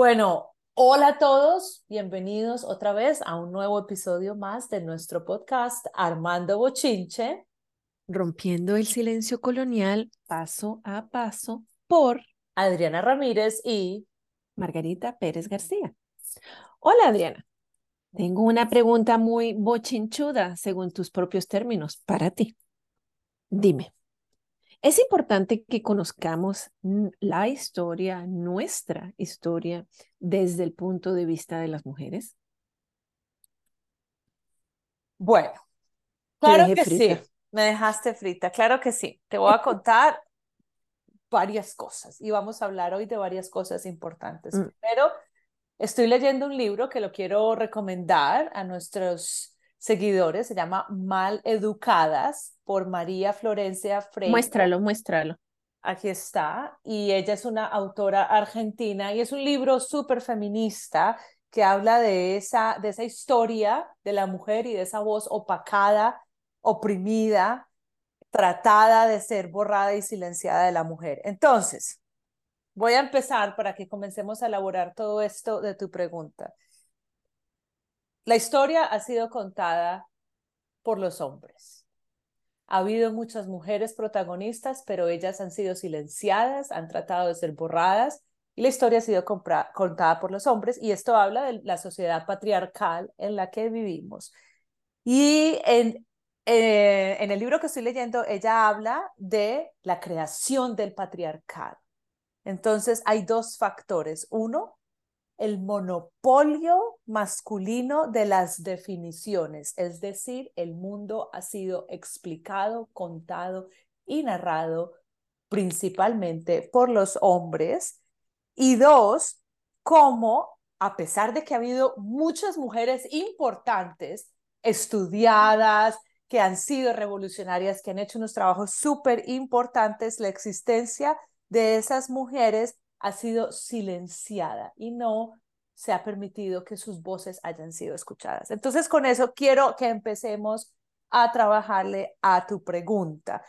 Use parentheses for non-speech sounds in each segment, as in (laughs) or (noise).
Bueno, hola a todos, bienvenidos otra vez a un nuevo episodio más de nuestro podcast Armando Bochinche. Rompiendo el silencio colonial paso a paso por Adriana Ramírez y Margarita Pérez García. Hola Adriana, tengo una pregunta muy bochinchuda según tus propios términos para ti. Dime, es importante que conozcamos la historia, nuestra historia, desde el punto de vista de las mujeres. Bueno, claro que sí. Me dejaste frita, claro que sí. Te voy a contar varias cosas y vamos a hablar hoy de varias cosas importantes. Pero mm. Primero, estoy leyendo un libro que lo quiero recomendar a nuestros seguidores, se llama Mal Educadas por María Florencia Freire. Muéstralo, muéstralo. Aquí está, y ella es una autora argentina y es un libro súper feminista que habla de esa, de esa historia de la mujer y de esa voz opacada, oprimida, tratada de ser borrada y silenciada de la mujer. Entonces, voy a empezar para que comencemos a elaborar todo esto de tu pregunta. La historia ha sido contada por los hombres. Ha habido muchas mujeres protagonistas, pero ellas han sido silenciadas, han tratado de ser borradas y la historia ha sido contada por los hombres y esto habla de la sociedad patriarcal en la que vivimos. Y en, eh, en el libro que estoy leyendo, ella habla de la creación del patriarcado. Entonces, hay dos factores. Uno, el monopolio masculino de las definiciones, es decir, el mundo ha sido explicado, contado y narrado principalmente por los hombres. Y dos, cómo, a pesar de que ha habido muchas mujeres importantes, estudiadas, que han sido revolucionarias, que han hecho unos trabajos súper importantes, la existencia de esas mujeres ha sido silenciada y no se ha permitido que sus voces hayan sido escuchadas. Entonces, con eso quiero que empecemos a trabajarle a tu pregunta.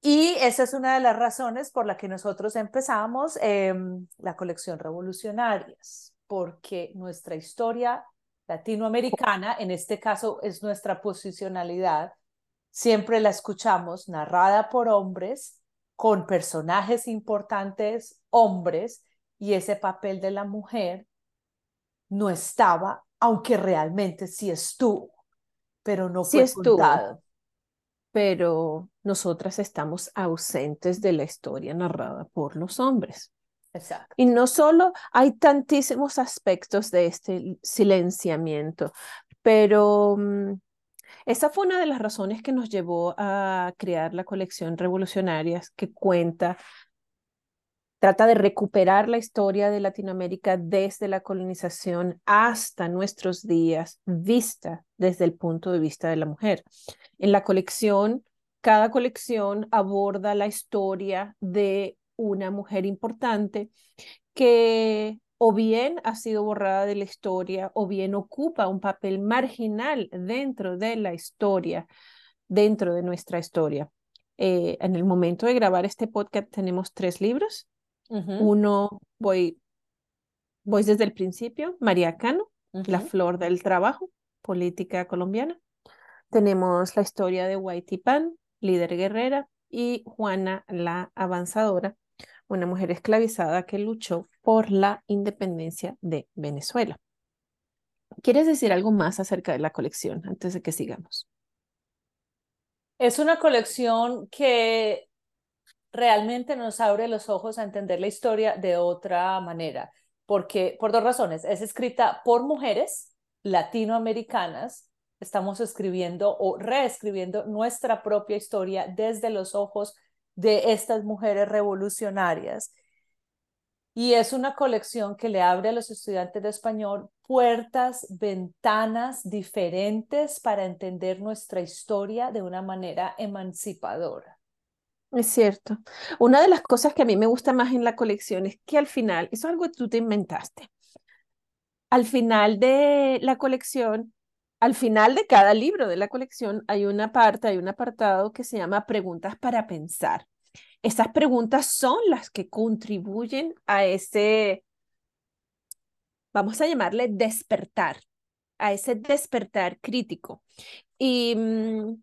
Y esa es una de las razones por la que nosotros empezamos em, la colección Revolucionarias, porque nuestra historia latinoamericana, en este caso es nuestra posicionalidad, siempre la escuchamos narrada por hombres con personajes importantes, hombres, y ese papel de la mujer no estaba, aunque realmente sí estuvo, pero no fue estuvo, Pero nosotras estamos ausentes de la historia narrada por los hombres. Exacto. Y no solo hay tantísimos aspectos de este silenciamiento, pero mm, esa fue una de las razones que nos llevó a crear la colección Revolucionarias, que cuenta, trata de recuperar la historia de Latinoamérica desde la colonización hasta nuestros días, vista desde el punto de vista de la mujer. En la colección, cada colección aborda la historia de una mujer importante que o bien ha sido borrada de la historia o bien ocupa un papel marginal dentro de la historia, dentro de nuestra historia. Eh, en el momento de grabar este podcast tenemos tres libros. Uno, voy, voy desde el principio, María Cano, La Flor del Trabajo, Política Colombiana. Tenemos la historia de Whitey Pan, líder guerrera, y Juana la Avanzadora, una mujer esclavizada que luchó por la independencia de Venezuela. ¿Quieres decir algo más acerca de la colección antes de que sigamos? Es una colección que realmente nos abre los ojos a entender la historia de otra manera, porque por dos razones. Es escrita por mujeres latinoamericanas. Estamos escribiendo o reescribiendo nuestra propia historia desde los ojos de estas mujeres revolucionarias. Y es una colección que le abre a los estudiantes de español puertas, ventanas diferentes para entender nuestra historia de una manera emancipadora. Es cierto. Una de las cosas que a mí me gusta más en la colección es que al final, eso es algo que tú te inventaste. Al final de la colección, al final de cada libro de la colección hay una parte, hay un apartado que se llama Preguntas para pensar. Esas preguntas son las que contribuyen a ese, vamos a llamarle despertar, a ese despertar crítico. Y mm,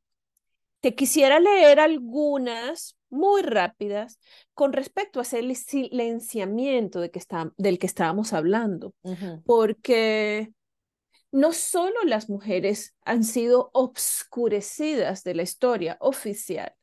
te quisiera leer algunas muy rápidas con respecto a ese silenciamiento de que está, del que estábamos hablando, porque no solo las mujeres han sido obscurecidas de la historia oficial,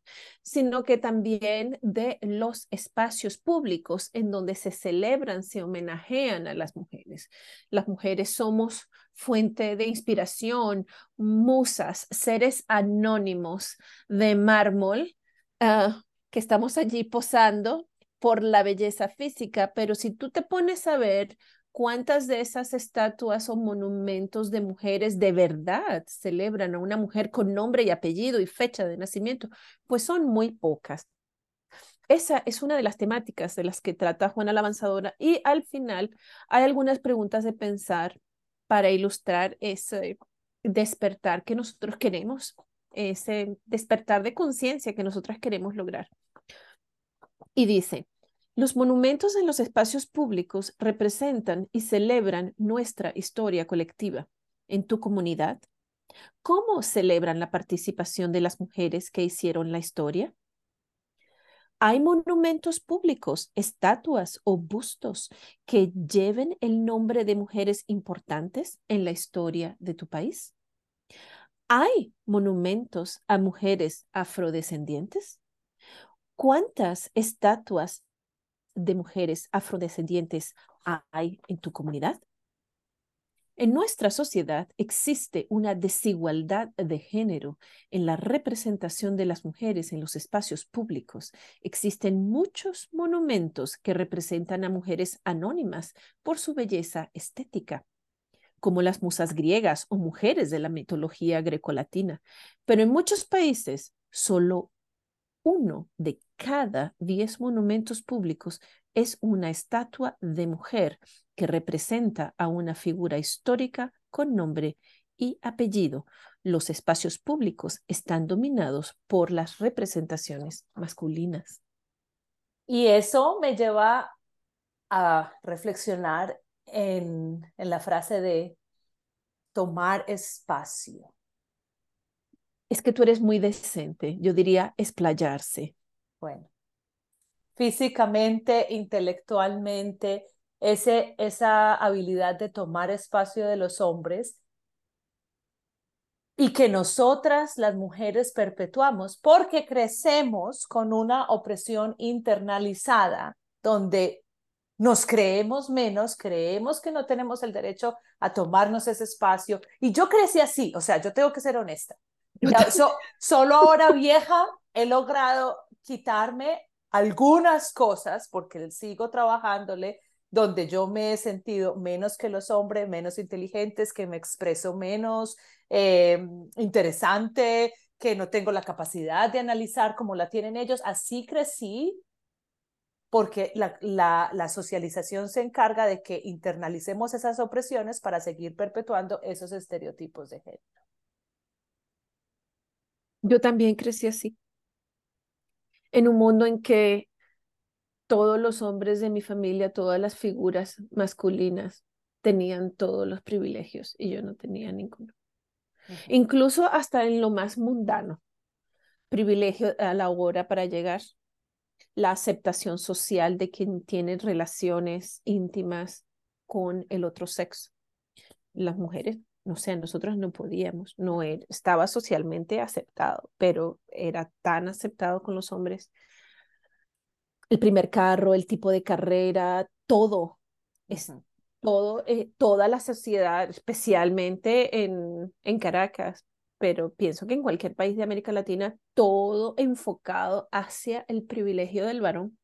sino que también de los espacios públicos en donde se celebran, se homenajean a las mujeres. Las mujeres somos fuente de inspiración, musas, seres anónimos de mármol ah, que estamos allí posando por la belleza física, pero si tú te pones a ver cuántas de esas estatuas o monumentos de mujeres de verdad celebran a una mujer con nombre y apellido y fecha de nacimiento, pues son muy pocas. Esa es una de las temáticas de las que trata Juana la Avanzadora y al final hay algunas preguntas de pensar para ilustrar ese despertar que nosotros queremos, ese despertar de conciencia que nosotras queremos lograr. Y dice, los monumentos en los espacios públicos representan y celebran nuestra historia colectiva. En tu comunidad, ¿cómo celebran la participación de las mujeres que hicieron la historia? ¿Hay monumentos públicos, estatuas o bustos que lleven el nombre de mujeres importantes en la historia de tu país? ¿Hay monumentos a mujeres afrodescendientes? ¿Cuántas estatuas de mujeres afrodescendientes hay en tu comunidad? En nuestra sociedad existe una desigualdad de género en la representación de las mujeres en los espacios públicos. Existen muchos monumentos que representan a mujeres anónimas por su belleza estética, como las musas griegas o mujeres de la mitología grecolatina. Pero en muchos países, solo uno de cada diez monumentos públicos es una estatua de mujer que representa a una figura histórica con nombre y apellido. Los espacios públicos están dominados por las representaciones masculinas. Y eso me lleva a reflexionar en, la frase de tomar espacio. Es que tú eres muy decente, yo diría explayarse. Bueno, físicamente, intelectualmente, ese, esa habilidad de tomar espacio de los hombres y que nosotras, las mujeres, perpetuamos porque crecemos con una opresión internalizada donde nos creemos menos, creemos que no tenemos el derecho a tomarnos ese espacio. Y yo crecí así, o sea, yo tengo que ser honesta. Solo ahora vieja he logrado quitarme algunas cosas porque sigo trabajándole donde yo me he sentido menos que los hombres, menos inteligentes, que me expreso menos eh, interesante, que no tengo la capacidad de analizar como la tienen ellos. Así crecí porque la, la, la, socialización se encarga de que internalicemos esas opresiones para seguir perpetuando esos estereotipos de género. Yo también crecí así, en un mundo en que todos los hombres de mi familia, todas las figuras masculinas tenían todos los privilegios y yo no tenía ninguno. Incluso hasta en lo más mundano, privilegio a la hora para llegar, la aceptación social de quien tiene relaciones íntimas con el otro sexo. Las mujeres, no sé, nosotros no podíamos, no era, estaba socialmente aceptado, pero era tan aceptado con los hombres el primer carro, el tipo de carrera, todo, es, todo, eh, toda la sociedad, especialmente en, en Caracas, pero pienso que en cualquier país de América Latina, todo enfocado hacia el privilegio del varón.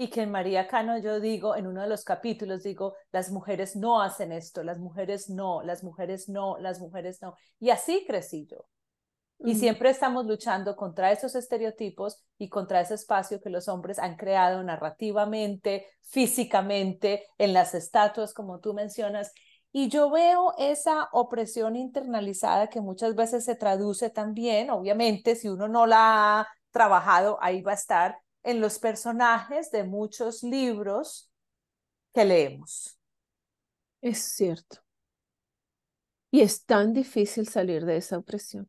Y que en María Cano yo digo, en uno de los capítulos digo, las mujeres no hacen esto, las mujeres no, las mujeres no, las mujeres no. Y así crecí yo. Y siempre estamos luchando contra esos estereotipos y contra ese espacio que los hombres han creado narrativamente, físicamente, en las estatuas, como tú mencionas. Y yo veo esa opresión internalizada que muchas veces se traduce también, obviamente, si uno no la ha trabajado, ahí va a estar, en los personajes de muchos libros que leemos. Es cierto. Y es tan difícil salir de esa opresión.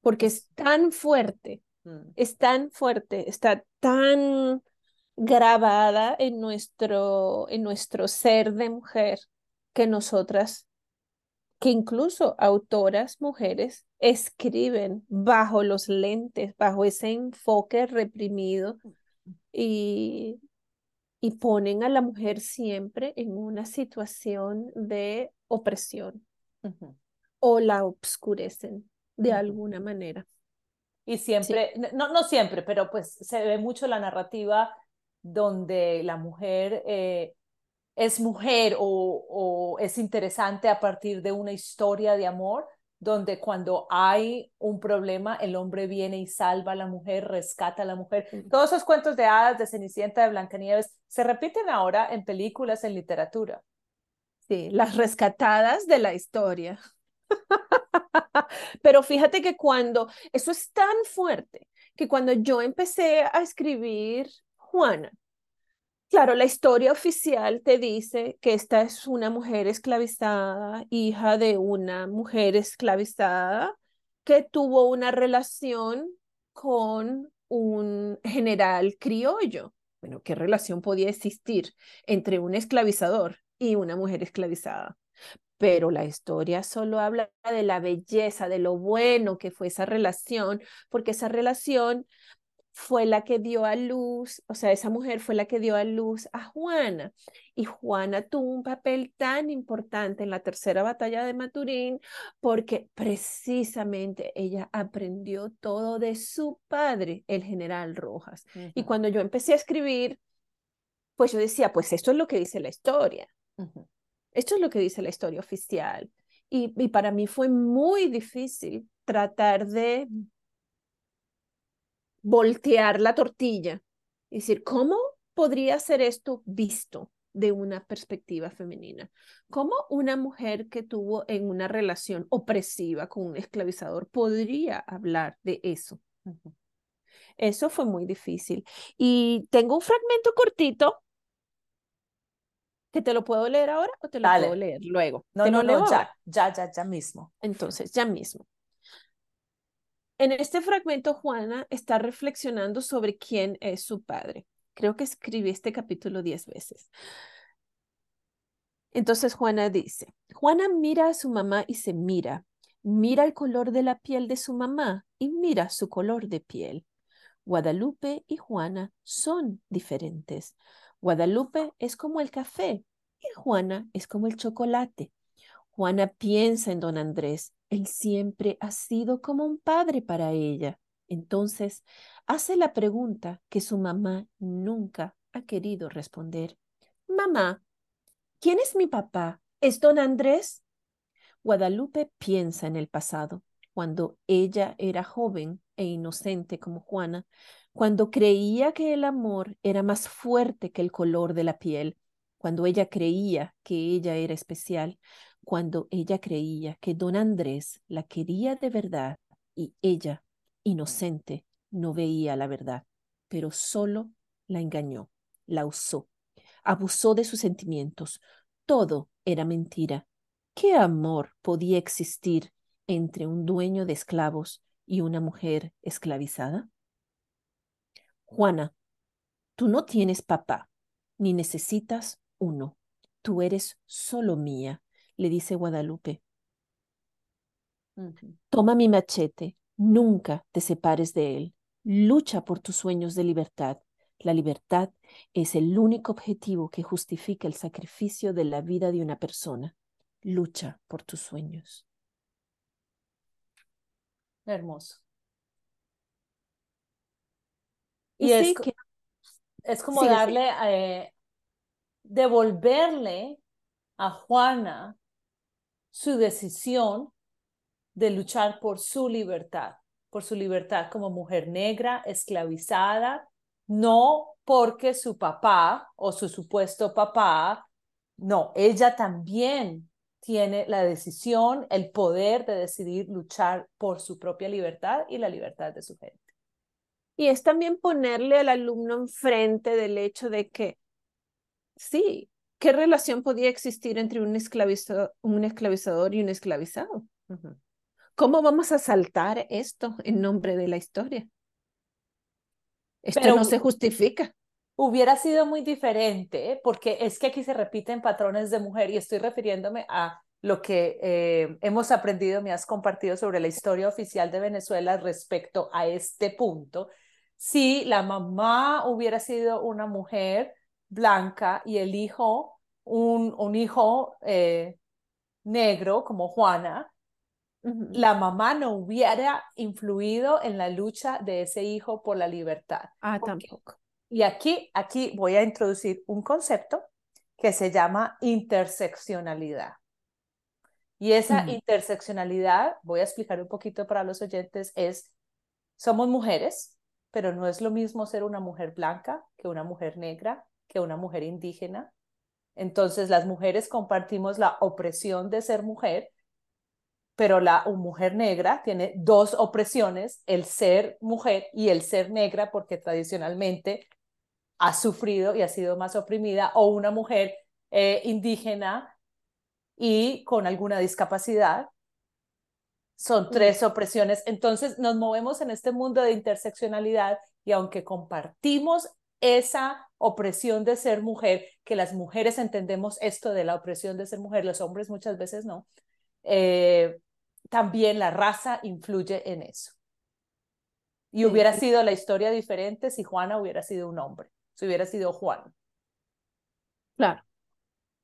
Porque es tan fuerte, Mm. es tan fuerte, está tan grabada en nuestro, en nuestro ser de mujer que nosotras, que incluso autoras mujeres escriben bajo los lentes, bajo ese enfoque reprimido y, y ponen a la mujer siempre en una situación de opresión o la obscurecen de alguna manera. Y siempre, no, no siempre, pero pues se ve mucho la narrativa donde la mujer eh, es mujer o, o es interesante a partir de una historia de amor, donde cuando hay un problema, el hombre viene y salva a la mujer, rescata a la mujer. Mm. Todos esos cuentos de hadas, de Cenicienta, de Blancanieves, se repiten ahora en películas, en literatura. Sí, las rescatadas de la historia. (laughs) Pero fíjate que cuando, eso es tan fuerte, que cuando yo empecé a escribir Juana, claro, la historia oficial te dice que esta es una mujer esclavizada, hija de una mujer esclavizada, que tuvo una relación con un general criollo. Bueno, ¿qué relación podía existir entre un esclavizador y una mujer esclavizada? pero la historia solo habla de la belleza, de lo bueno que fue esa relación, porque esa relación fue la que dio a luz, o sea, esa mujer fue la que dio a luz a Juana. Y Juana tuvo un papel tan importante en la tercera batalla de Maturín porque precisamente ella aprendió todo de su padre, el general Rojas. Y cuando yo empecé a escribir, pues yo decía, pues esto es lo que dice la historia. Esto es lo que dice la historia oficial. Y, y para mí fue muy difícil tratar de voltear la tortilla y decir, ¿cómo podría ser esto visto de una perspectiva femenina? ¿Cómo una mujer que tuvo en una relación opresiva con un esclavizador podría hablar de eso? Eso fue muy difícil. Y tengo un fragmento cortito que te lo puedo leer ahora o te lo Dale. puedo leer luego. No, te no, lo leo no, ahora. ya, ya, ya, ya mismo. Entonces, ya mismo. En este fragmento, Juana está reflexionando sobre quién es su padre. Creo que escribí este capítulo diez veces. Entonces Juana dice, Juana mira a su mamá y se mira, mira el color de la piel de su mamá y mira su color de piel. Guadalupe y Juana son diferentes. Guadalupe es como el café y Juana es como el chocolate. Juana piensa en don Andrés. Él siempre ha sido como un padre para ella. Entonces hace la pregunta que su mamá nunca ha querido responder. Mamá, ¿quién es mi papá? ¿Es don Andrés? Guadalupe piensa en el pasado, cuando ella era joven e inocente como Juana, cuando creía que el amor era más fuerte que el color de la piel, cuando ella creía que ella era especial, cuando ella creía que don Andrés la quería de verdad y ella, inocente, no veía la verdad, pero solo la engañó, la usó, abusó de sus sentimientos. Todo era mentira. ¿Qué amor podía existir entre un dueño de esclavos y una mujer esclavizada? Juana, tú no tienes papá, ni necesitas uno. Tú eres solo mía, le dice Guadalupe. Toma mi machete, nunca te separes de él. Lucha por tus sueños de libertad. La libertad es el único objetivo que justifica el sacrificio de la vida de una persona. Lucha por tus sueños. Hermoso. Y, Y es sí, que Es como darle, eh, devolverle a Juana su decisión de luchar por su libertad, por su libertad como mujer negra, esclavizada, no porque su papá o su supuesto papá, no, ella también tiene la decisión, el poder de decidir luchar por su propia libertad y la libertad de su gente. Y es también ponerle al alumno enfrente del hecho de que, sí, ¿qué relación podía existir entre un, esclavizador, un esclavizador y un esclavizado? ¿Cómo vamos a saltar esto en nombre de la historia? Esto no se justifica. Hubiera sido muy diferente, ¿eh? porque es que aquí se repiten patrones de mujer y estoy refiriéndome a lo que eh, hemos aprendido, me has compartido sobre la historia oficial de Venezuela respecto a este punto. Si la mamá hubiera sido una mujer blanca y el hijo, un, un hijo eh, negro como Juana, la mamá no hubiera influido en la lucha de ese hijo por la libertad. Ah, tampoco. Y aquí, aquí voy a introducir un concepto que se llama interseccionalidad. Y esa interseccionalidad, voy a explicar un poquito para los oyentes, es, somos mujeres, pero no es lo mismo ser una mujer blanca que una mujer negra, que una mujer indígena. Entonces, las mujeres compartimos la opresión de ser mujer, pero la mujer negra tiene dos opresiones, el ser mujer y el ser negra, porque tradicionalmente ha sufrido y ha sido más oprimida, o una mujer eh, indígena y con alguna discapacidad. Son tres opresiones. Entonces nos movemos en este mundo de interseccionalidad y aunque compartimos esa opresión de ser mujer, que las mujeres entendemos esto de la opresión de ser mujer, los hombres muchas veces no, eh, también la raza influye en eso. Y hubiera sido la historia diferente si Juana hubiera sido un hombre, si hubiera sido Juan. Claro,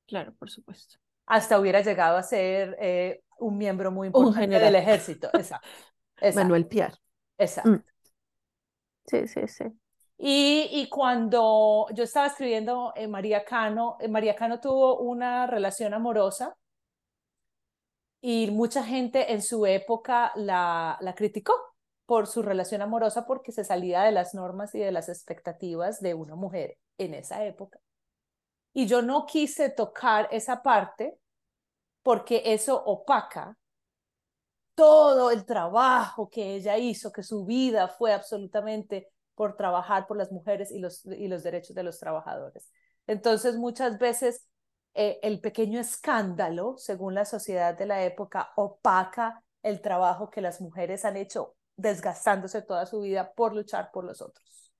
claro, por supuesto hasta hubiera llegado a ser eh, un miembro muy importante del ejército. Exacto. (laughs) Manuel Piar. Exacto. Mm. Sí, sí, sí. Y, cuando yo estaba escribiendo en María Cano, eh, María Cano tuvo una relación amorosa y mucha gente en su época la, la criticó por su relación amorosa porque se salía de las normas y de las expectativas de una mujer en esa época. Y yo no quise tocar esa parte porque eso opaca todo el trabajo que ella hizo, que su vida fue absolutamente por trabajar por las mujeres y los, y los derechos de los trabajadores. Entonces, muchas veces eh, el pequeño escándalo, según la sociedad de la época, opaca el trabajo que las mujeres han hecho desgastándose toda su vida por luchar por los otros.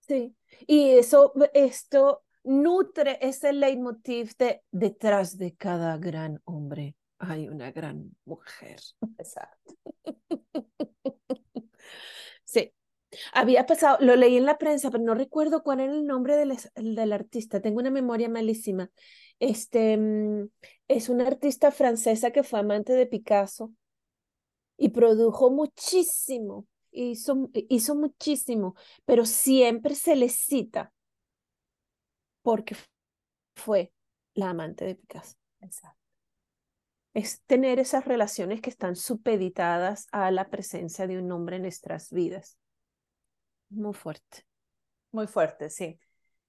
Sí, y eso, esto nutre ese leitmotiv de detrás de cada gran hombre hay una gran mujer. Exacto. (laughs) Sí. Había pasado, lo leí en la prensa, pero no recuerdo cuál era el nombre del, del artista. Tengo una memoria malísima. Este mm, es una artista francesa que fue amante de Picasso y produjo muchísimo, hizo, hizo muchísimo, pero siempre se le cita porque fue la amante de Picasso. Exacto. Es tener esas relaciones que están supeditadas a la presencia de un hombre en nuestras vidas. Muy fuerte. Muy fuerte, sí.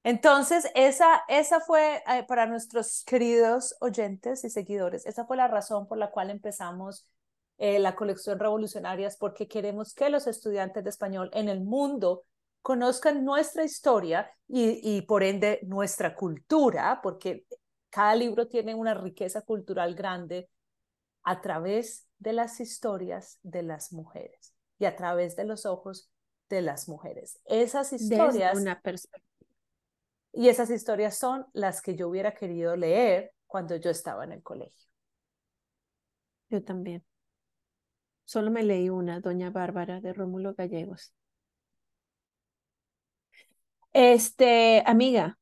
Entonces, esa, esa fue eh, para nuestros queridos oyentes y seguidores, esa fue la razón por la cual empezamos eh, la colección Revolucionarias, porque queremos que los estudiantes de español en el mundo conozcan nuestra historia y, por ende nuestra cultura, porque cada libro tiene una riqueza cultural grande a través de las historias de las mujeres y a través de los ojos de las mujeres. Esas historias... una perspectiva. Y esas historias son las que yo hubiera querido leer cuando yo estaba en el colegio. Yo también. Solo me leí una, Doña Bárbara de Rómulo Gallegos. Este, amiga.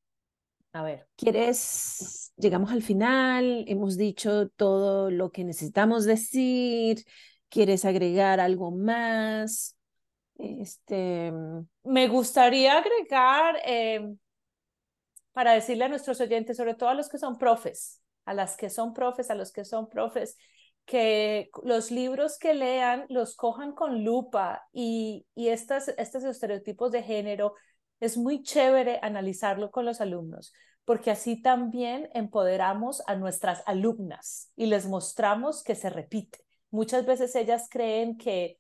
A ver. ¿Quieres? Llegamos al final, hemos dicho todo lo que necesitamos decir. ¿Quieres agregar algo más? Este. Me gustaría agregar em, para decirle a nuestros oyentes, sobre todo a los que son profes, a las que son profes, a los que son profes, que los libros que lean los cojan con lupa y, y estas, estos estereotipos de género es muy chévere analizarlo con los alumnos, porque así también empoderamos a nuestras alumnas y les mostramos que se repite. Muchas veces ellas creen que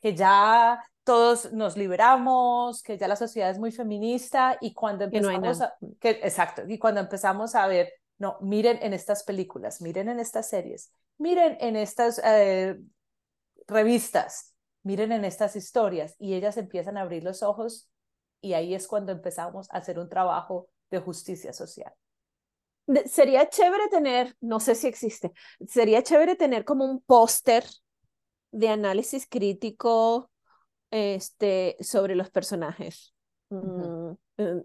que ya todos nos liberamos, que ya la sociedad es muy feminista y cuando empezamos a, que, exacto, y cuando empezamos a ver, no, miren en estas películas, miren en estas series, miren en estas eh, revistas, miren en estas historias y ellas empiezan a abrir los ojos y ahí es cuando empezamos a hacer un trabajo de justicia social. Sería chévere tener, no sé si existe, sería chévere tener como un póster de análisis crítico este, sobre los personajes. Mm, eh,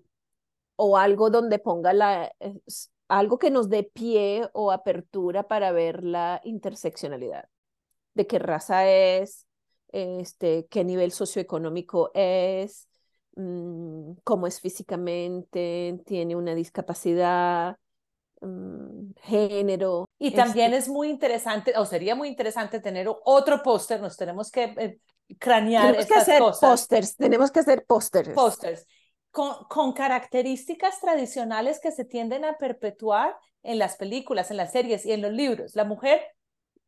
o algo donde ponga la, algo que nos dé pie o apertura para ver la interseccionalidad. De qué raza es, este, qué nivel socioeconómico es, mm, cómo es físicamente, tiene una discapacidad, mm, género. Y también es muy interesante, o sería muy interesante tener otro póster, nos tenemos que eh, cranear tenemos que hacer pósters, tenemos que hacer pósters. Pósters. Con, con, características tradicionales que se tienden a perpetuar en las películas, en las series y en los libros. La mujer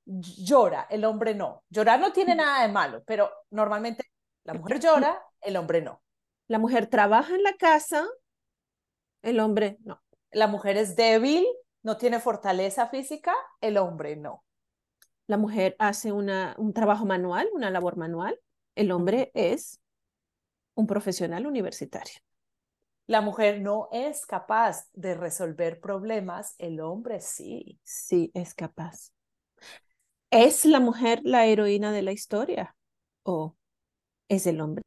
llora, el hombre no. Llorar no tiene nada de malo, pero normalmente la mujer llora, el hombre no. La mujer trabaja en la casa, el hombre no. La mujer es débil, no tiene fortaleza física, el hombre no. La mujer hace una, un trabajo manual, una labor manual, el hombre es un profesional universitario. La mujer no es capaz de resolver problemas, el hombre sí. Sí, es capaz. ¿Es la mujer la heroína de la historia? ¿O es el hombre?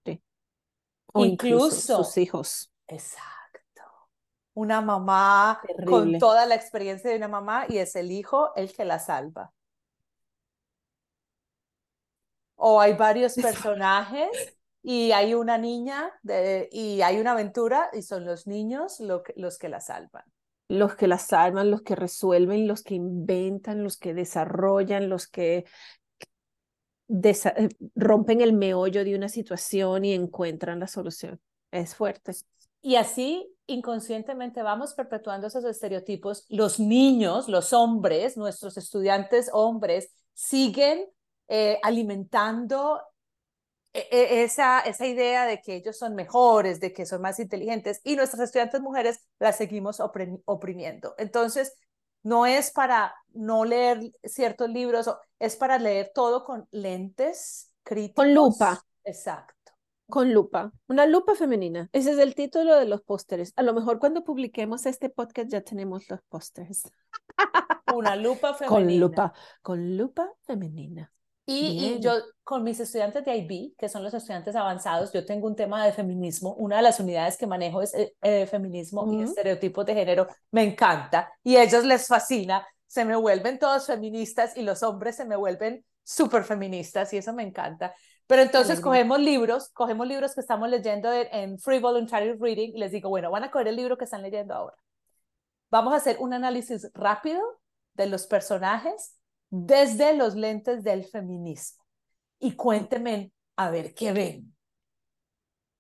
O incluso, sus hijos. Exacto. Una mamá con toda la experiencia de una mamá y es el hijo el que la salva. O hay varios (laughs) personajes y hay una niña y hay una aventura y son los niños los que la salvan los que las salvan, los que resuelven, los que inventan, los que desarrollan, los que eh, rompen el meollo de una situación y encuentran la solución. Es fuerte. Y así inconscientemente vamos perpetuando esos estereotipos. Los niños, los hombres, nuestros estudiantes hombres, siguen eh, alimentando e, e, esa, esa idea de que ellos son mejores, de que son más inteligentes y nuestras estudiantes mujeres las seguimos oprimiendo. Entonces, no es para no leer ciertos libros, es para leer todo con lentes críticos. Con lupa. Exacto. Con lupa, una lupa femenina. Ese es el título de los pósteres. A lo mejor cuando publiquemos este podcast ya tenemos los pósteres. Una lupa (laughs) femenina. Con lupa, con lupa femenina. Y, yo con mis estudiantes de IB, que son los estudiantes avanzados, yo tengo un tema de feminismo. Una de las unidades que manejo es eh, eh, feminismo y estereotipos de género. Me encanta y a ellos les fascina. Se me vuelven todos feministas y los hombres se me vuelven súper feministas y eso me encanta. Pero entonces cogemos libros, cogemos libros que estamos leyendo en, en Free Voluntary Reading y les digo, bueno, van a coger el libro que están leyendo ahora. Vamos a hacer un análisis rápido de los personajes desde los lentes del feminismo. Y cuéntenme a ver qué ven.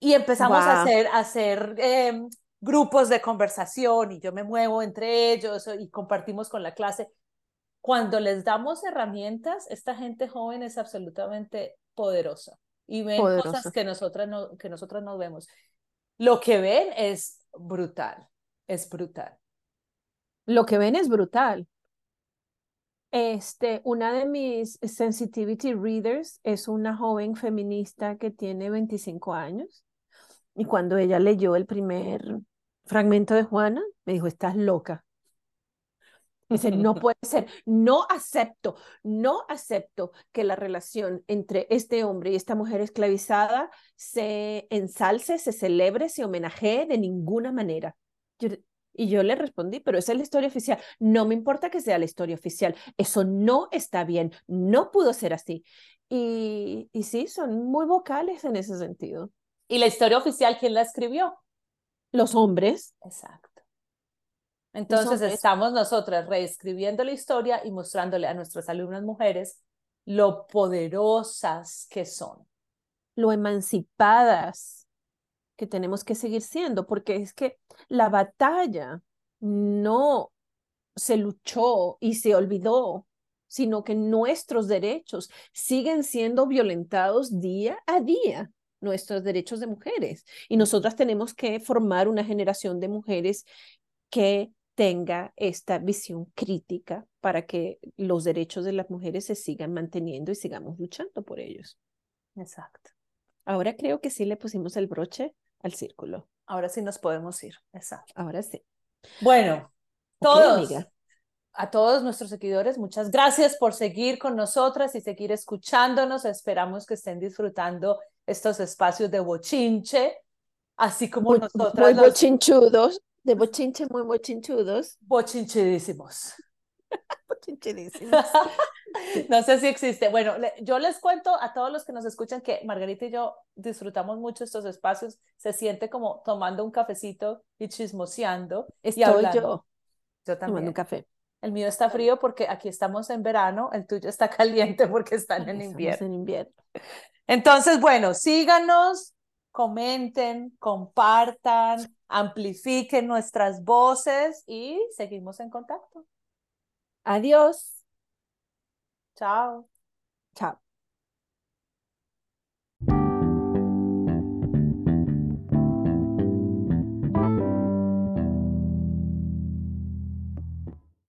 Y empezamos a hacer, a hacer em, grupos de conversación y yo me muevo entre ellos y compartimos con la clase. Cuando les damos herramientas, esta gente joven es absolutamente poderosa y ven cosas que nosotras, no, que nosotras no vemos. Lo que ven es brutal, es brutal. Lo que ven es brutal. Este, una de mis sensitivity readers es una joven feminista que tiene 25 años y cuando ella leyó el primer fragmento de Juana, me dijo, estás loca. Dice, no (laughs) puede ser, no acepto, no acepto que la relación entre este hombre y esta mujer esclavizada se ensalce, se celebre, se homenajee de ninguna manera. Yo, y yo le respondí, pero esa es la historia oficial. No me importa que sea la historia oficial. Eso no está bien. No pudo ser así. Y, y sí, son muy vocales en ese sentido. ¿Y la historia oficial quién la escribió? Los hombres. Exacto. Entonces estamos nosotras reescribiendo la historia y mostrándole a nuestras alumnas mujeres lo poderosas que son. Lo emancipadas que tenemos que seguir siendo, porque es que la batalla no se luchó y se olvidó sino que nuestros derechos siguen siendo violentados día a día, nuestros derechos de mujeres. Y nosotras tenemos que formar una generación de mujeres que tenga esta visión crítica para que los derechos de las mujeres se sigan manteniendo y sigamos luchando por ellos. Exacto. Ahora creo que sí le pusimos el broche al círculo. Ahora sí nos podemos ir. Exacto. Ahora sí. Bueno, todos, a todos nuestros seguidores, muchas gracias por seguir con nosotras y seguir escuchándonos. Esperamos que estén disfrutando estos espacios de bochinche, así como nosotros. Muy bochinchudos, de bochinche muy bochinchudos. Bochinchidísimos. (laughs) No sé si existe. Bueno, yo les cuento a todos los que nos escuchan que Margarita y yo disfrutamos mucho estos espacios. Se siente como tomando un cafecito y chismoseando. Estoy y hablando. yo. Yo también. Tomando un café. El mío está frío porque aquí estamos en verano, el tuyo está (laughs) caliente porque están en Estamos invierno. en invierno. Entonces, bueno, síganos, comenten, compartan, amplifiquen nuestras voces y seguimos en contacto. Adiós. Chao. Chao.